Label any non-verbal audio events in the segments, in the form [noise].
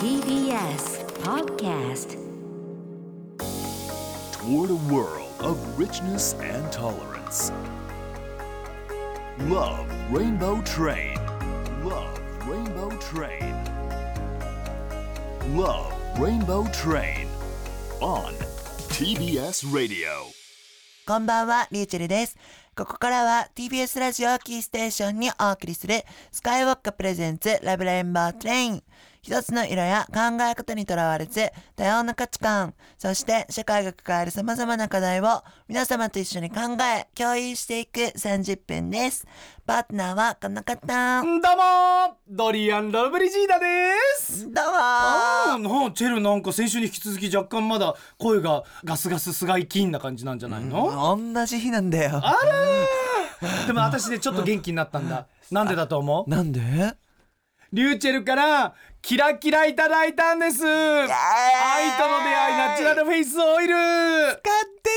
TBS Podcast toward a world of richness and tolerance. Love Rainbow Train. Love Rainbow Train. Love Rainbow Train. On TBS Radio. こんばんは、リューチェルです。ここからは TBS ラジオキーステーションにお送りするスカイウォッカプレゼンツラブレインボートレイン。一つの色や考え方にとらわれず多様な価値観、そして社会が抱える様々な課題を皆様と一緒に考え、共有していく30分です。パートナーはこの方。どうもどうもドリアン・ロブリジーダです。ーあーなチェルなんか先週に引き続き若干まだ声がガスガス菅井金な感じなんじゃないの、同じ日なんだよ。あらでも私でちょっと元気になったんだ。なんでだと思う？なんで？リューチェルからキラキラいただいたんです。愛との出会いナチュラルフェイスオイル。使っ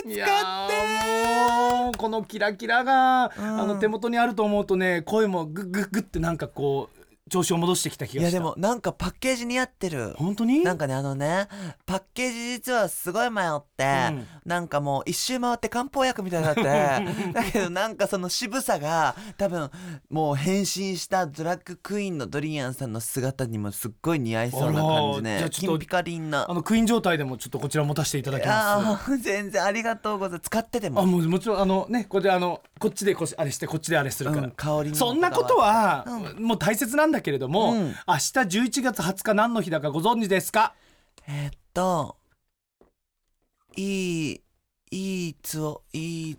てい使やって。ーもうこのキラキラが、あの手元にあると思うとね声もグッグッグッってなんかこう調子を戻してきた気がした。いやでもなんかパッケージ似合ってる。本当に？なんかねあのねパッケージ実はすごい迷って、うん。なんかもう一周回って漢方薬みたいになって [laughs] だけどなんかその渋さが多分もう変身したドラッグクイーンのドリアンさんの姿にもすっごい似合いそうな感じあらじゃねあちょっと金ピカリンな。あのクイーン状態でもちょっとこちら持たせていただきます。全然ありがとうございます。使っててあももうもちろんあのねこれであのこっちでこしあれしてこっちであれするから、うん香りそんなことは、もう大切なんだけれども、うん。明日11月20日何の日だかご存知ですか？えーっといいいいつをいい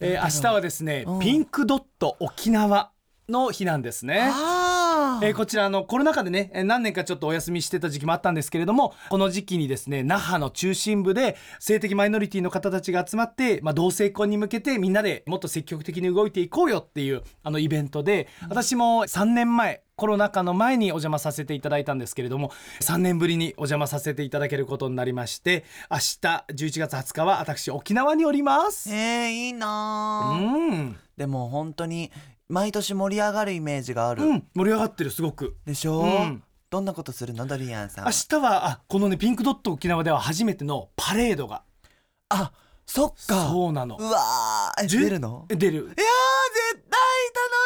えー明日はですね、うん。ピンクドット沖縄の日なんですね。えーこちらあのコロナ禍でねえー何年かちょっとお休みしてた時期もあったんですけれどもこの時期にですね那覇の中心部で性的マイノリティの方たちが集まって、まあ、同性婚に向けてみんなでもっと積極的に動いていこうよっていうあのイベントで私も3年前コロナ禍の前にお邪魔させていただいたんですけれども3年ぶりにお邪魔させていただけることになりまして明日11月20日は私沖縄におります。えー、いいなうーん、でも本当に毎年盛り上がるイメージがある、うん、盛り上がってるすごく。でしょ、うん。どんなことするの？ドリアンさん。は明日はあこのねピンクドット沖縄では初めてのパレードが。あそっか。そうなの。うわ出るの？え出る。いや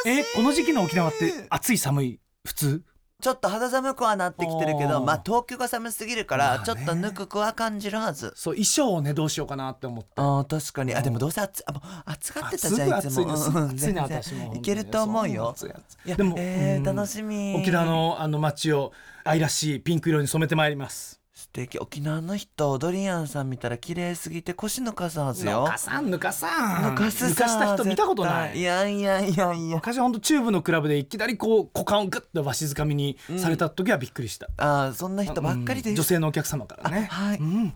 えこの時期の沖縄って暑い寒い？普通？ちょっと肌寒くはなってきてるけどまあ東京が寒すぎるから、まあね。ちょっとぬくくは感じるはず。そう衣装をねどうしようかなって思ってあー確かに。あでもどうせ暑あ暑がってたじゃんいつも。暑いのすぐうん。暑いの全然私もいけると思うよ。いやでもえーうん。楽しみ。沖縄のあの街を愛らしいピンク色に染めてまいります素敵。沖縄の人ドリアンさん見たら綺麗すぎて腰抜かすはずよ。ぬかさんぬかさん。抜かすさ抜かした人見たことない。いやいやいやいや。昔は本当チューブのクラブでいきなりこう股間をグッとわしづかみにされた時はびっくりした、あーそんな人ばっかりです。うん。女性のお客様からね。あはい。うん。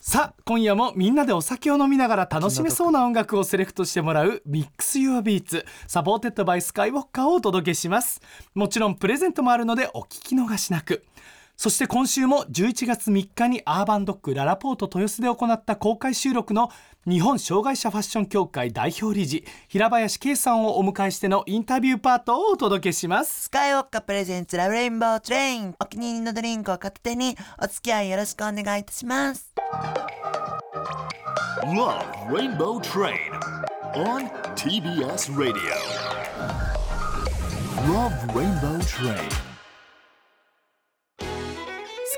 さあ今夜もみんなでお酒を飲みながら楽しめそうな音楽をセレクトしてもらうミックス Your Beats サポーテッドバイスカイウォッカーをお届けします。もちろんプレゼントもあるのでお聞き逃しなくそして今週も11月3日にアーバンドックララポート豊洲で行った公開収録の日本障害者ファッション協会代表理事平林圭さんをお迎えしてのインタビューパートをお届けしますスカイウォッカプレゼンツラブレインボートレインお気に入りのドリンクを片手にお付き合いよろしくお願いいたします Love Rainbow Train. On TBS Radio. Love Rainbow Train.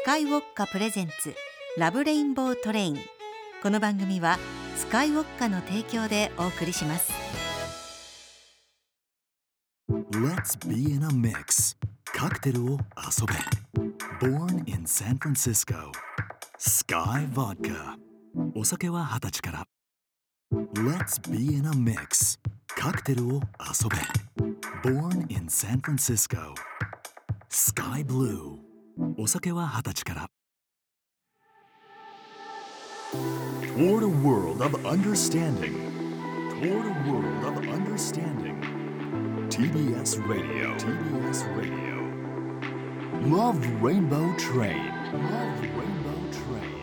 カイウォッカプレゼンツラブレインボートレイン。この番組はスカイウォッカの提供でお送りします。Let's be in a mix. カクテルを遊べ。Born in San Francisco. スカイウォッカお酒は20歳から。Let's be in a mix. カクテルを遊べ。Born in San Francisco. Sky Blue. お酒は二十歳から。Toward a world of understanding. Toward a world of understanding. TBS Radio. TBS Radio. Love Rainbow Train. Love Rainbow Train.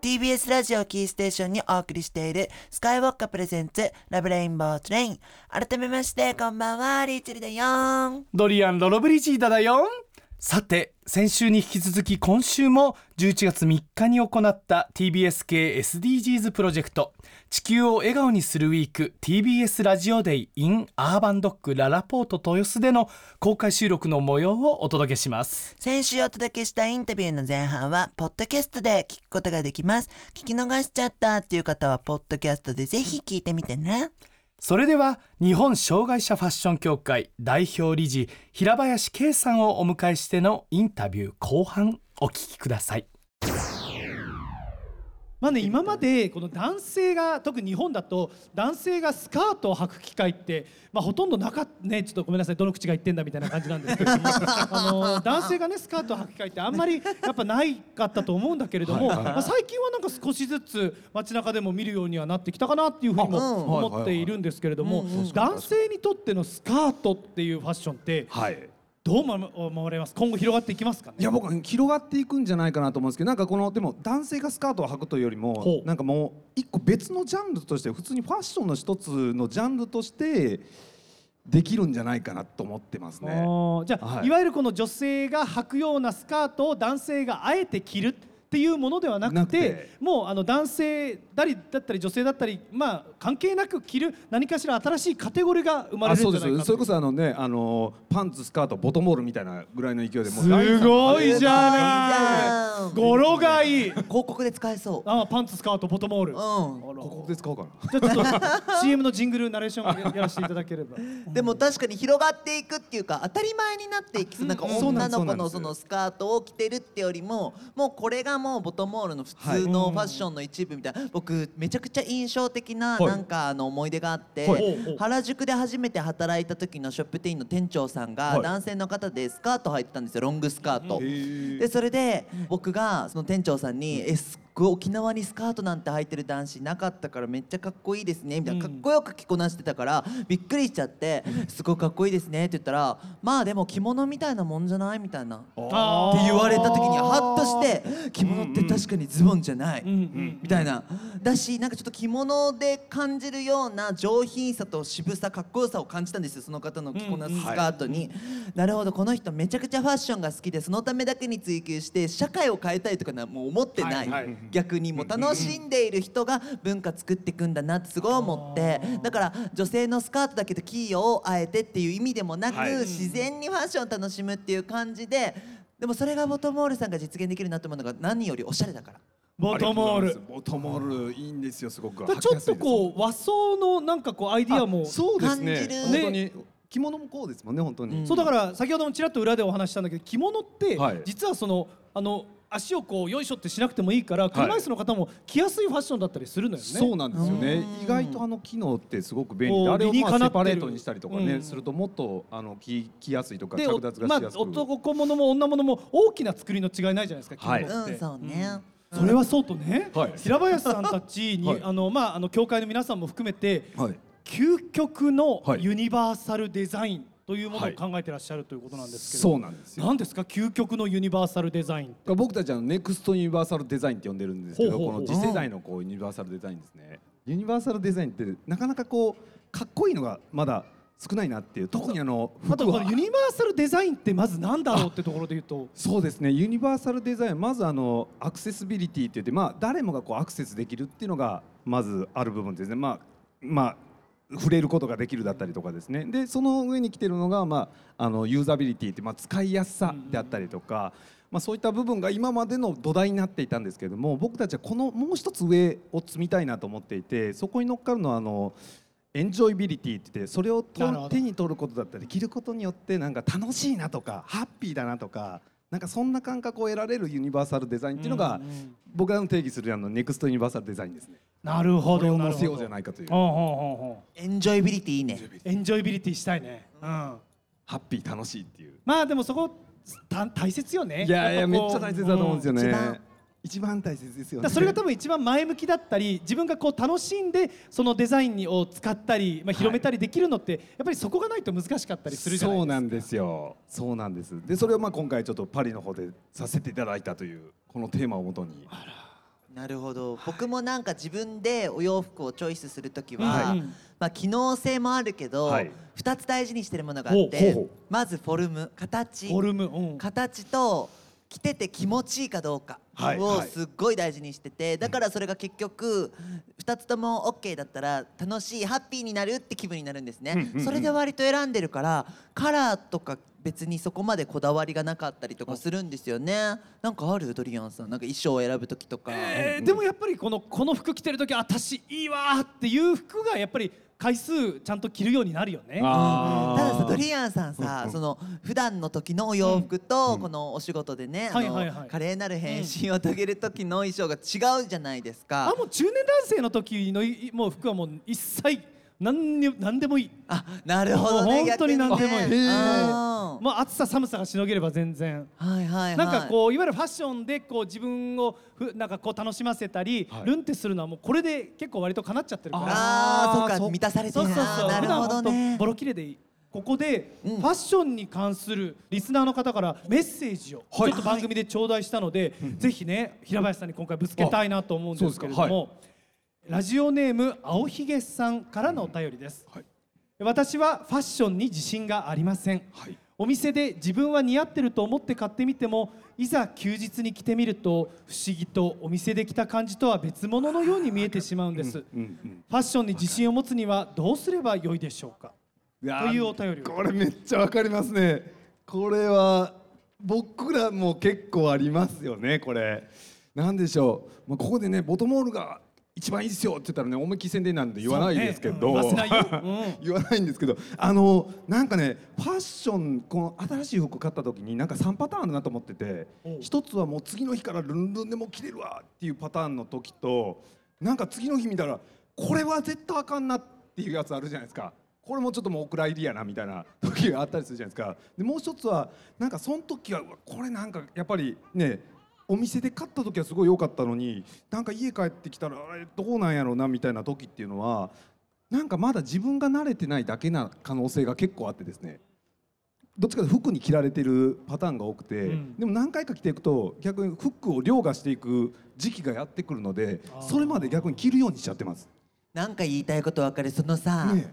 TBS ラジオキーステーションにお送りしているスカイウォッカプレゼンツラブレインボートレイン改めましてこんばんはリーチェルだよーんドリアン・ロロブリジーダだよさて先週に引き続き今週も11月3日に行った TBS 系 SDGs プロジェクト地球を笑顔にするウィーク TBS ラジオデイ in アーバンドッグララポート豊洲での公開収録の模様をお届けします。先週お届けしたインタビューの前半はポッドキャストで聞くことができます。聞き逃しちゃったっていう方はポッドキャストでぜひ聞いてみてね。それでは日本障害者ファッション協会代表理事平林圭さんをお迎えしてのインタビュー後半お聞きください。まあね、今までこの男性が特に日本だと男性がスカートを履く機会って、まあ、ほとんどなかったねちょっとごめんなさいどの口が言ってんだみたいな感じなんですけれども。[laughs] あの男性がねスカートを履く機会ってあんまりやっぱないかったと思うんだけれども、まあ、最近はなんか少しずつ街中でも見るようにはなってきたかなっていうふうにも思っているんですけれども男性にとってのスカートっていうファッションってはいどう思思われます？今後広がっていきますかね？いや僕は広がっていくんじゃないかなと思うんですけどなんかこのでも男性がスカートを履くというよりほもう。なんかもう一個別のジャンルとして普通にファッションの一つのジャンルとしてできるんじゃないかなと思ってますあね。ーじゃあ、はい。い、わゆるこの女性が履くようなスカートを男性があえて着るっていうものではなくてなくて。もうあの男性だりだったり女性だったりまあ関係なく着る何かしら新しいカテゴリーが生まれあるんじゃないかそうです。それこそあのねあのパンツスカートボトムオールみたいなぐらいの勢いでもうすごいじゃない。い語呂がいい。広告で使えそう。あパンツスカートボトムオール。うここで使おうかな。じゃあちょっと CM のジングルナレーションをややらせていただければ。ん [laughs] でも確かに広がっていくっていうか当たり前になっていきそう。なんか女の子のそのスカートを着てるってよりももうこれがもうボトムオールの普通のファッションの一部みたいな僕めちゃくちゃ印象的なはい。なんかあの思い出があってはい。原宿で初めて働いた時のショップ店員の店長さんがはい。男性の方でスカート履いてたんですよロングスカート。へでそれで僕がその店長さんに「えすっごい沖縄にスカートなんて履いてる男子なかったからめっちゃかっこいいですね」みたいなかっこよく着こなしてたからびっくりしちゃって「すごいかっこいいですね」って言ったら「まあでも着物みたいなもんじゃない?」みたいな。って言われた時にハッ着物って確かにズボンじゃない、みたいな。だしなんかちょっと着物で感じるような上品さと渋さかっこよさを感じたんですよその方の着こなすスカートに、なるほどこの人めちゃくちゃファッションが好きでそのためだけに追求して社会を変えたいとかなもう思ってない、逆にもう楽しんでいる人が文化作っていくんだなってすごい思って。だから女性のスカートだけどキーヨをあえてっていう意味でもなく、自然にファッションを楽しむっていう感じででもそれがボトムオールさんが実現できるなと思うのが何よりおしゃれだから。ボトムオールボトムオールいいんですよすごく。ちょっとこう和装のなんかこうアイディアもあそうですね。感じる本当に着物もこうですもんね本当に。そうだから先ほどもちらっと裏でお話ししたんだけど着物ってはい。実はそのあの足をこうよいしょってしなくてもいいから車椅子の方も着やすいファッションだったりするのよね。そうなんですよね。意外とあの機能ってすごく便利であれを理にかなってるまあセパレートにしたりとかね、うん。するともっとあの着着やすいとかで、着おまあ脱がしやすく、男物も女物も大きな作りの違いないじゃないですか着はい。物って。うん、そうね。それはそうとね、はい。平林さんたちに、はい。あのまああの教会の皆さんも含めてはい。究極のはい。ユニバーサルデザインというものをはい考えてらっしゃるということなんですけど、そうなんですよ。何ですか？究極のユニバーサルデザインって。僕たちはネクストユニバーサルデザインって呼んでるんですけどほうほうほう。この次世代のこうユニバーサルデザインですね。ユニバーサルデザインってなかなかこうかっこいいのがまだ少ないなっていう特にあのあとこのユニバーサルデザインってまず何だろうってところで言うと。[laughs] そうですねユニバーサルデザインまずあのアクセシビリティって言ってまあ誰もがこうアクセスできるっていうのがまずある部分ですね。まあまあ触れることができるだったりとかですね。でその上に来てるのが、まあ、あのユーザビリティって、まあ、使いやすさであったりとか、まあ、そういった部分が今までの土台になっていたんですけども僕たちはこのもう一つ上を積みたいなと思っていてそこに乗っかるのはあのエンジョイビリティって言ってそれを手に取ることだったり着ることによってなんか楽しいなとかハッピーだなとかなんかそんな感覚を得られるユニバーサルデザインっていうのが、僕らの定義するあのネクストユニバーサルデザインですね。なるほこれどなるほどを載せようじゃないかというほうほうほうほエンジョイビリティいいね。うエンジョイビリティしたいね、うん、ハッピー楽しいっていう。まあでもそこた大切よねいやいやめっちゃ大切だと思うんですよね。うん一番一番大切ですよね。それが多分一番前向きだったり自分がこう楽しんでそのデザインを使ったり、まあ、広めたりできるのって、やっぱりそこがないと難しかったりするじゃないですか。そうなんですよ。そうなんです。でそれをまあ今回ちょっとパリの方でさせていただいたというこのテーマをもとに。なるほど。僕もなんか自分でお洋服をチョイスするときは、はいまあ、機能性もあるけど、はい。2つ大事にしてるものがあってまずフォルム。形。フォルム、うん、形と着てて気持ちいいかどうかをすっごい大事にしててだからそれが結局2つとも OK だったら楽しいハッピーになるって気分になるんですね。それで割と選んでるからカラーとか別にそこまでこだわりがなかったりとかするんですよね。なんかあるドリアンさん？なんか衣装を選ぶ時とか、えーでもやっぱりこのこの服着てる時私いいわーっていう服がやっぱり回数ちゃんと着るようになるよね。あー。たださドリアンさんさ、その普段の時のお洋服と、このお仕事でね、はいはいはい。華麗なる変身を遂げる時の衣装が違うじゃないですか。あもう中年男性の時のいもう服はもう一切何に何でもいい。あなるほどねもう本当に何でもいい。逆にねへーあまあ暑さ寒さがしのげれば全然。ーはいはいはい。なんかこういわゆるファッションでこう自分をふなんかこう楽しませたり、はい。ルンってするのはもうこれで結構割と叶っちゃってるから。あーそうか満たされてる。そうそうそう。なるほどね。ボロ切れでいい。ここでフうん。ァッションに関するリスナーの方からメッセージをちょはいっと番組で頂戴したので、ぜひね平林さんに今回ぶつけたいなと思うんですけれども、ラジオネーム青ひげさんからのお便りです、はい。私はファッションに自信がありません、はい。お店で自分は似合ってると思って買ってみてもいざ休日に着てみると不思議とお店で着た感じとは別物のように見えてしまうんです、うんうんファッションに自信を持つにはどうすればよいでしょうか？というお便りを。これめっちゃわかりますね。これは僕らも結構ありますよねこれ。なんでしょう、まあ、ここでねボトモールが一番いいですよって言ったらね思いっきり宣伝なんで言わないですけど、そうねうん。言わせないん。[laughs] 言わないんですけどあのなんかねファッションこの新しい服買った時になんか3パターンあるなと思ってて一つはもう次の日からルンルンでも着れるわっていうパターンの時となんか次の日見たらこれは絶対あかんなっていうやつあるじゃないですか。これもちょっともうお蔵入りやなみたいな時があったりするじゃないですか。でもう一つはなんかその時はこれなんかやっぱりねお店で買った時はすごい良かったのになんか家帰ってきたらあれどうなんやろうなみたいな時っていうのはなんかまだ自分が慣れてないだけな可能性が結構あってですね。どっちかというと服に着られてるパターンが多くて、うん。でも何回か着ていくと逆に服を凌駕していく時期がやってくるのでそれまで逆に着るようにしちゃってます。なんか言いたいことわかるそのさ、ね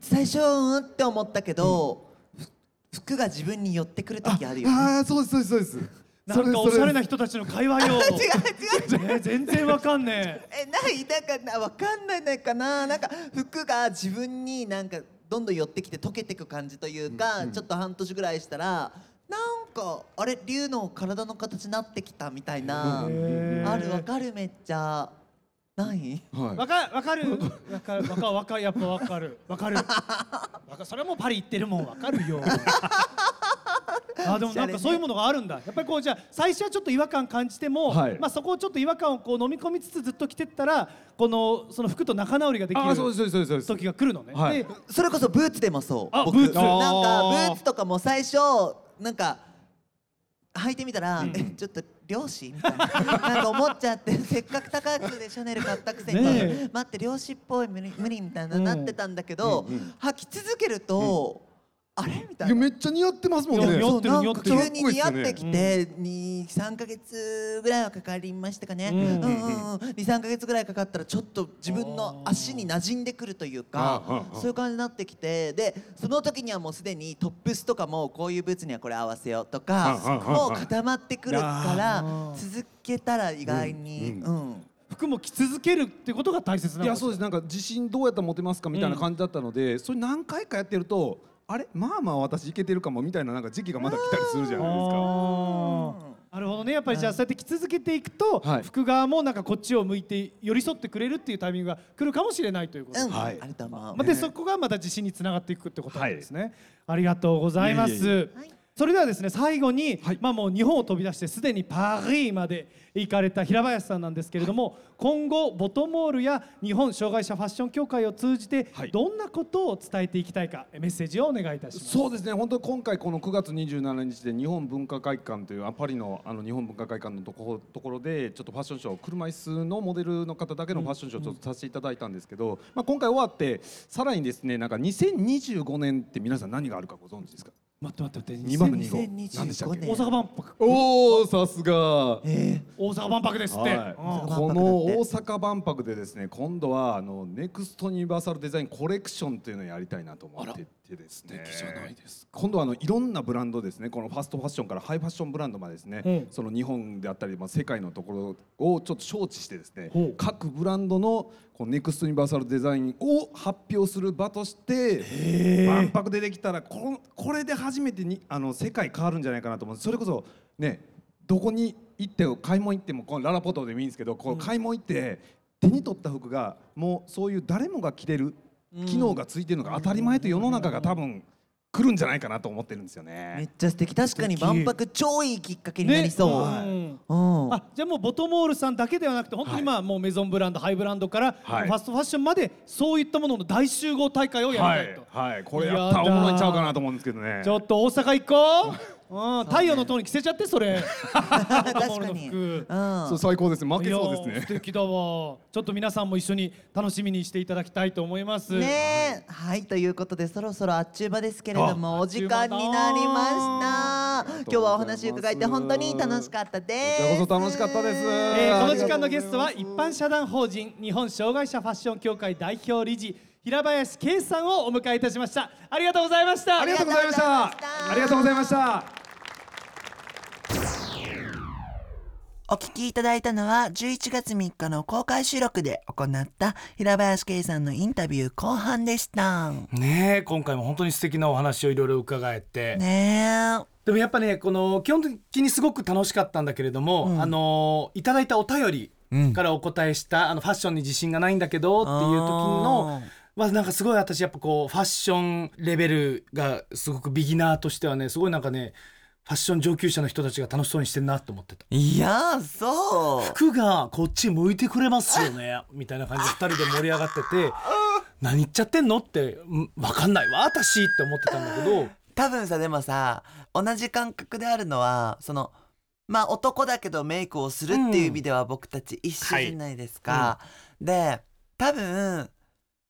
最初うんって思ったけど、ふ服が自分に寄ってくる時あるよね。ああそうですそうですそうです。なんかおしゃれな人人たちの会話よ違う違う。ね [laughs] 全然わかんねえ。ないなんかなわかんないのかな。なんか服が自分になんかどんどん寄ってきて溶けてく感じというか、ちょっと半年ぐらいしたらなんかあれ龍の体の形になってきたみたいな、あるわかるめっちゃ。ない？はい。わかわかる？わかる。わかわかやっぱわかる。わかる。わかそれもパリ行ってるもん。わかるよ [laughs] あでもなんかそういうものがあるんだ。やっぱりこうじゃあ最初はちょっと違和感感じても、はい。まあそこをちょっと違和感をこう飲み込みつつずっと着てったらこのその服と仲直りができる。時が来るのね、はい。でそれこそブーツでもそう。僕あブーツ。なんかブーツとかも最初なんか履いてみたら、えちょっと漁師みたいな。[laughs] なんか思っちゃってせっかく高くでシャネル買ったくせに、待って漁師っぽい無理無理みたいな、うんなってたんだけど、履き続けると、あれ？みたいな。いやめっちゃ似合ってますもんね。ってる似合ってる。か急に似合ってきて23か月ぐらいはかかりましたかね、うん。うんうんうん、23か月ぐらいかかったらちょっと自分の足に馴染んでくるというかあーあーそういう感じになってきてでその時にはもうすでにトップスとかもこういうブーツにはこれ合わせようとかあーあーあーもう固まってくるから続けたら意外に、ううん。ん服も着続けるってことが大切ないのやそうです。なんか自信どうやったら持てますかみたいな感じだったので、それ何回かやってるとあれまあまあ私いけてるかもみたいななんか時期がまだ来たりするじゃないですか。なるほどね。やっぱりじゃあそうやって着続けていくと、はい。服側もなんかこっちを向いて寄り添ってくれるっていうタイミングが来るかもしれないということで。うん、はい。まあ、でそこがまた自信につながっていくってことなんですね、ありがとうございます。いえいえいはいそれではですね最後に、はい。まあもう日本を飛び出してすでにパリまで行かれた平林さんなんですけれども、今後ボトモールや日本障害者ファッション協会を通じてはい。どんなことを伝えていきたいかメッセージをお願いいたします。そうですね本当に今回この9月27日で日本文化会館というあパリのあの日本文化会館のところところでちょっとファッションショー車椅子のモデルの方だけのファッションショーをちょっとさせていただいたんですけど、まあ、今回終わってさらにですねなんか2025年って皆さん何があるかご存知ですか？待って待って待って。2025何でしたっ2025け？年。大阪万博。おおさすが。え大阪万博ですって、はい。うんこの大阪万博でですね今度はあのネクストユニバーサルデザインコレクションというのをやりたいなと思っててですね。素敵じゃないです今度はあのいろんなブランドですね。このファストファッションからハイファッションブランドまでですね、うんその日本であったり、まあ、世界のところをちょっと招致してですね各ブランドのこのネクストユニバーサルデザインを発表する場として万博でできたらこのこれで初めてにあの世界変わるんじゃないかなと思うそれこそねどこに行って買い物行ってもこのララポートでもいいんですけどこう買い物行って手に取った服がもうそういう誰もが着れる機能がついてるのが当たり前と世の中が多分来るんじゃないかなと思ってるんですよめねっ。ちゃ素敵。確かに万博超いいきっかけになりそう、ね。うん。あじゃあもうボトモールさんだけではなくて本当にまあもうメゾンブランドハイブランドからフはい。ァストファッションまでそういったものの大集合大会をやはいりたいと、、はい、これやったらおもろいんちゃうかなと思うんですけどね。ちょっと大阪行こう、うん、太陽の塔に着せちゃってそれ。[laughs] 確かに、うん。そう最高ですね。負けそうですいやー素ね。敵だわ。ちょっと皆さんも一緒に楽しみにしていただきたいと思います。ねえ。はいということでそろそろあっちゅう間ですけれどもあお時間になりました。今日はお話伺えて本当に楽しかったです。らこそ楽しかったです。えーこの時間のゲストは一般社団法人日本障害者ファッション協会代表理事平林圭さんをお迎えいたしました。ありがとうございました。ありがとうございました。ありがとうございました。お聞きいただいたのは11月3日の公開収録で行った平林圭さんのインタビュー後半でした。ねえ今回も本当に素敵なお話をいろいろ伺えて、ねえ。でもやっぱねこの基本的にすごく楽しかったんだけれども、うん。あのいただいたお便りうん。からお答えした、あのファッションに自信がないんだけどっていう時のまあなんかすごい私やっぱこうファッションレベルがすごくビギナーとしてはねすごいなんかねファッション上級者の人たちが楽しそうにしてんなと思ってた。いやーそう。服がこっち向いてくれますよね。[laughs] みたいな感じで2人で盛り上がってて何言っちゃってんのってん分かんないわ私って思ってたんだけど。多分さでもさ同じ感覚であるのはそのまあ男だけどメイクをするっていう意味では僕たち一緒じゃないですか。で多分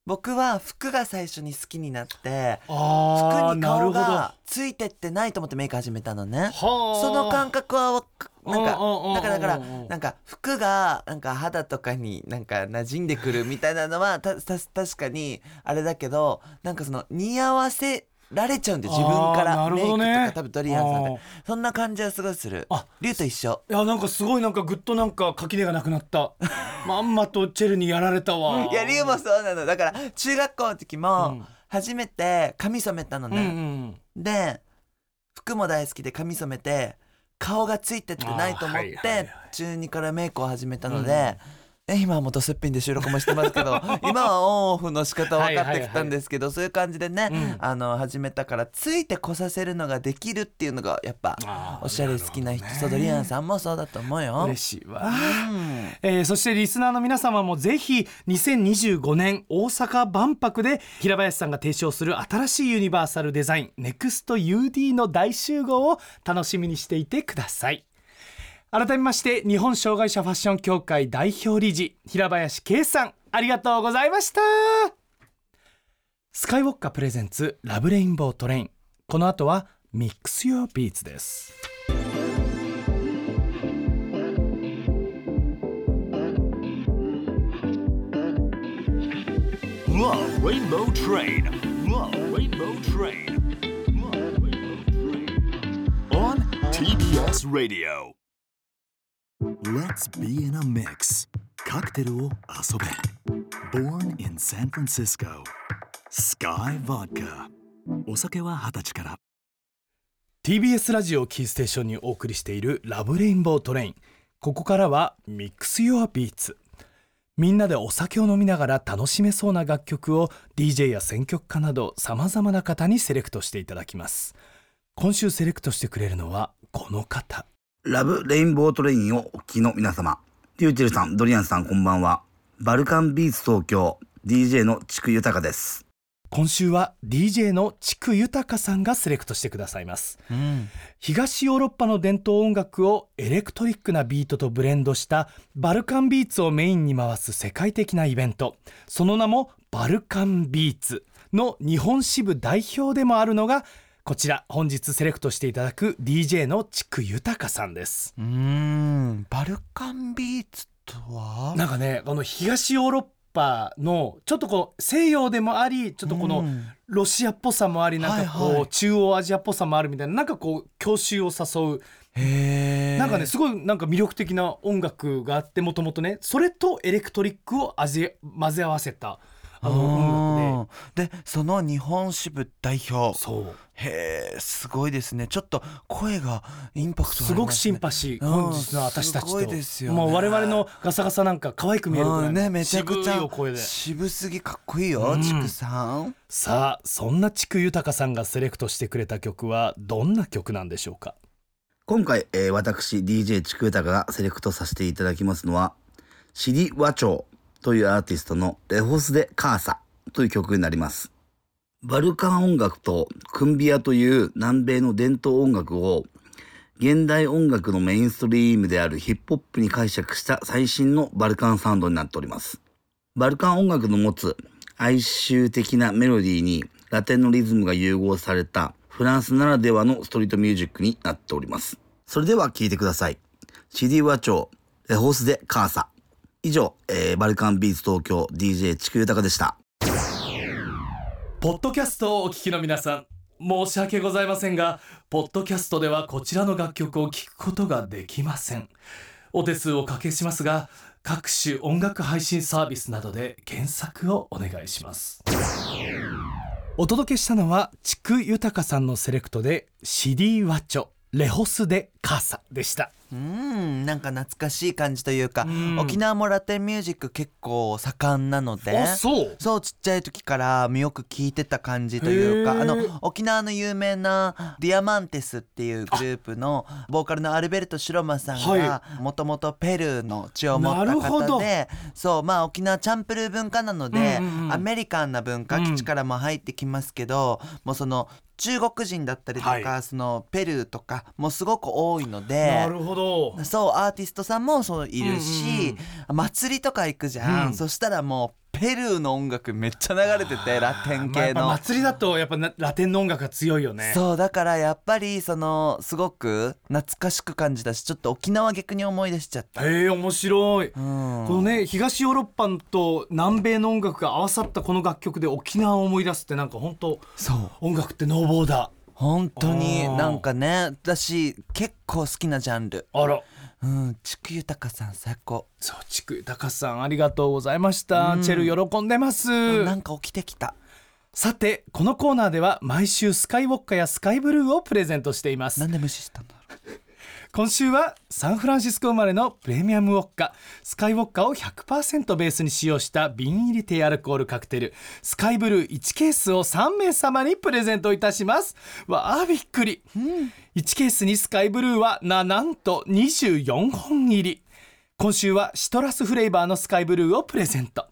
僕は服が最初に好きになって服に顔がついてってないと思ってメイク始めたのね。あ。その感覚はなんかだからだからなんか服がなんか肌とかになんか馴染んでくるみたいなのはた [laughs] た確かにあれだけどなんかその似合わせられちゃうんで自分からメイクとか多分ドリアンさんそんな感じはすごいする。あリュウと一緒。いやなんかすごいなんかぐっとなんか垣根がなくなった。[laughs] まんまとチェルにやられたわ。いやリュウもそうなの。だから中学校の時うもん。初めて髪染めたのうんうね、ん。で服も大好きで髪染めて顔がついてってないと思って中2からメイクを始めたので、え今はもうドすっぴんで収録もしてますけど [laughs] 今はオンオフの仕方分かってきたんですけど、そういう感じでね、うん。あの始めたからついてこさせるのができるっていうのがやっぱおしゃれ好きな人そうドリアンさんもそうだと思うよ。嬉しいわ、うん。えーそしてリスナーの皆様もぜひ2025年大阪万博で平林さんが提唱する新しいユニバーサルデザイン NEXTUD の大集合を楽しみにしていてください改めまして日本障害者ファッション協会代表理事平林圭さんありがとうございましたスカイウォッカプレゼンツラブレインボートレインこの後はミックス Your Beats です Love Rainbow Train. Love Rainbow Train. Love Rainbow Train. On TBS Radio. Let's be in a mix. カクテルを遊べ。Born in San Francisco. SKYY Vodka. お酒は二十歳から。TBS ラジオキーステーションにお送りしているラブレインボートレインここからはミックス Your Beats みんなでお酒を飲みながら楽しめそうな楽曲を DJ や選曲家などさまざまな方にセレクトしていただきます今週セレクトしてくれるのはこの方ラブレインボートレインをお聞きの皆様。りゅうちぇるさん、ドリアンさんこんばんは。バルカンビーツ東京、DJ の知久豊です。今週は DJ の知久豊さんがセレクトしてくださいますうん東ヨーロッパの伝統音楽をエレクトリックなビートとブレンドしたバルカンビーツをメインに回す世界的なイベントその名もバルカンビーツの日本支部代表でもあるのがこちら本日セレクトしていただく DJ の知久豊さんです。うーんバルカンビーツとは？なんかねこの東ヨーロッパのちょっとこう西洋でもありちょっとこのうん。ロシアっぽさもありなんかこう、はいはい。中央アジアっぽさもあるみたいななんかこう郷愁を誘う。なんかねすごいなんか魅力的な音楽があってもともとねそれとエレクトリックを味混ぜ合わせたあの音楽で。でその日本支部代表。でそう。へえすごいですね。ちょっと声がインパクトすね。すごくシンパシー、うん。本日の私たちと。すごいですよね。もう我々のガサガサなんか可愛く見えるぐらい。ねめちゃくちゃ渋すぎかっこいいよ、うん。知久さん。さあそんな知久豊さんがセレクトしてくれた曲はどんな曲なんでしょうか？今回、えー私 DJ ちくゆたかがセレクトさせていただきますのは Sidi Wacho というアーティストの Lejos de Casa という曲になりますバルカン音楽とクンビアという南米の伝統音楽を現代音楽のメインストリームであるヒップホップに解釈した最新のバルカンサウンドになっておりますバルカン音楽の持つ哀愁的なメロディーにラテンのリズムが融合されたフランスならではのストリートミュージックになっております。それでは聴いてください。 Sidi Wacho Lejos de Casa。以上、えーバルカンビーツ東京 DJ 知久豊でした。ポッドキャストをお聞きの皆さん申し訳ございませんがポッドキャストではこちらの楽曲を聴くことができません。お手数をおかけしますが各種音楽配信サービスなどで検索をお願いします。お届けしたのは地区豊さんのセレクトでシディワチョレホスでカーサでした。うんなんか懐かしい感じというか、うん。沖縄もラテンミュージック結構盛んなのでそう？そうちっちゃい時からよく聞いてた感じというかあの沖縄の有名なディアマンテスっていうグループのボーカルのアルベルト・シロマさんがもともとペルーの血を持ったなるほど。方でそうまあ沖縄チャンプルー文化なので、うんうんうん。アメリカンな文化うん基地からも入ってきますけど、もうその中国人だったりとか、はい。そのペルーとかもすごく多いのでなるほど。そうアーティストさんもそういるし、祭りとか行くじゃん、うん。そしたらもうペルーの音楽めっちゃ流れててラテン系の。祭りだとやっぱなラテンの音楽が強いよね。そうだからやっぱりそのすごく懐かしく感じたしちょっと沖縄逆に思い出しちゃった。へえ面白い。うん、このね東ヨーロッパと南米の音楽が合わさったこの楽曲で沖縄を思い出すってなんか本当そう。音楽ってノーボーダ本当にあー。なんかね私結構好きなジャンル。ーあらうん地区豊さん最高、そうちく高さんありがとうございました、うん。チェル喜んでます。なんか起きてきた。さてこのコーナーでは毎週スカイウォッカやスカイブルーをプレゼントしています。なんで無視したんだろ今週はサンフランシスコ生まれのプレミアムウォッカ。スカイウォッカを100%ベースに使用した瓶入り低アルコールカクテル。スカイブルー1ケースを3名様にプレゼントいたします。わあびっくり、1ケースにスカイブルーはななんと24本入り。今週はシトラスフレーバーのスカイブルーをプレゼント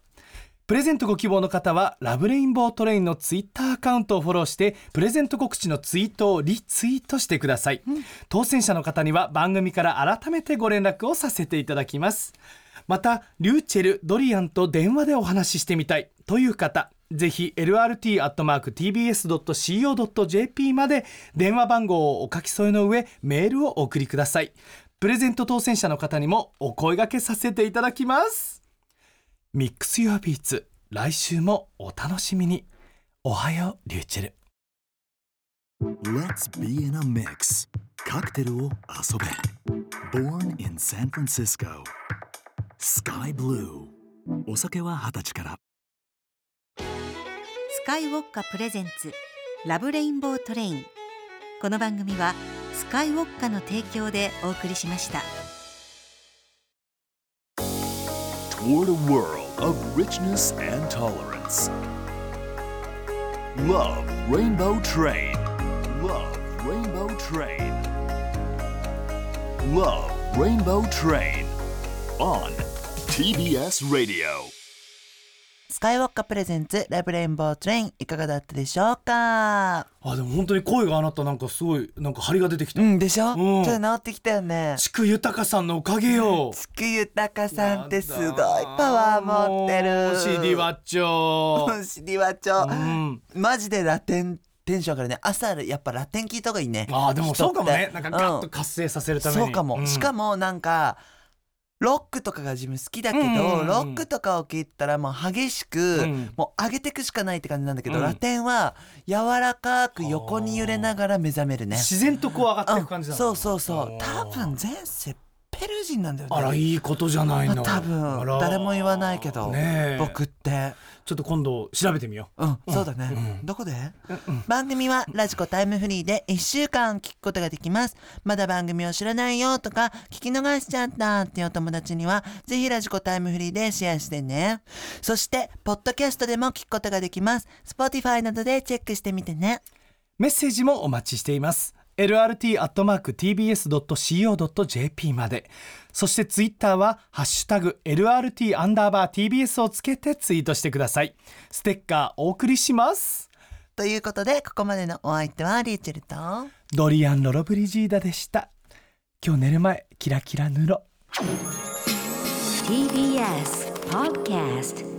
プレゼントご希望の方はラブレインボートレインのツイッターアカウントをフォローしてプレゼント告知のツイートをリツイートしてください、当選者の方には番組から改めてご連絡をさせていただきます。またりゅうちぇるドリアンと電話でお話ししてみたい。という方ぜひ lrt.tbs.co.jp まで電話番号をお書き添えの上メールをお送りください。プレゼント当選者の方にもお声掛けさせていただきます Mix Your Beats 来週もお楽しみに。おはようリューチェル Let's be in a mix カクテルを遊べ。Born in San Francisco Sky Blue お酒は二十歳から。スカイウォッカプレゼンツ。ラブレインボートレイン。この番組はスカイウォッカの提供でお送りしました Toward a world of richness and tolerance. Love Rainbow Train. Love Rainbow Train. Love Rainbow Train on TBS Radio スカイウォッカプレゼンツラブレインボートレインいかがだったでしょうか？あでも本当に声があなたなんかすごいなんか張りが出てきた、うんでしょ、うん。ちょっと治ってきたよね。地区豊さんのおかげよ。つくゆたかさんってすごいパワー持ってる。もう CD ワッチョシリワチョ、う。ん。マジでラテンテンション上がるね。朝やっぱラテン聞いた方がいいね。あーでもそうかもね。なんかガッとうん活性させるために、そうかも、ん。しかもなんかロックとかが自分好きだけど、うんうんうん。ロックとかを聞いたらもう激しく、うん。もう上げていくしかないって感じなんだけど、うん。ラテンは柔らかく横に揺れながら目覚めるね。自然とこう上がっていく感じだ。うん。そうそうそう。多分前世ペルー人なんだよね。あらいいことじゃないの。まあ多分。誰も言わないけど、ねえ。僕ってちょっと今度調べてみよう。ん、そうだね、どこで、番組はラジコタイムフリーで1週間聞くことができます。まだ番組を知らないよとか聞き逃しちゃったっていうお友達にはぜひラジコタイムフリーでシェアしてね。そしてポッドキャストでも聞くことができます。Spotify などでチェックしてみてね。うメッセージもお待ちしています lrt.tbs.co.jp まで。そしてツイッターは「ハッシュタグ #LRT アンダーバー TBS」をつけてツイートしてください。ステッカーお送りします。ということでここまでのお相手はリーチェルと。ドリアン・ロロブリジーダでした。今日寝る前キラキラ塗ろ TBS Podcast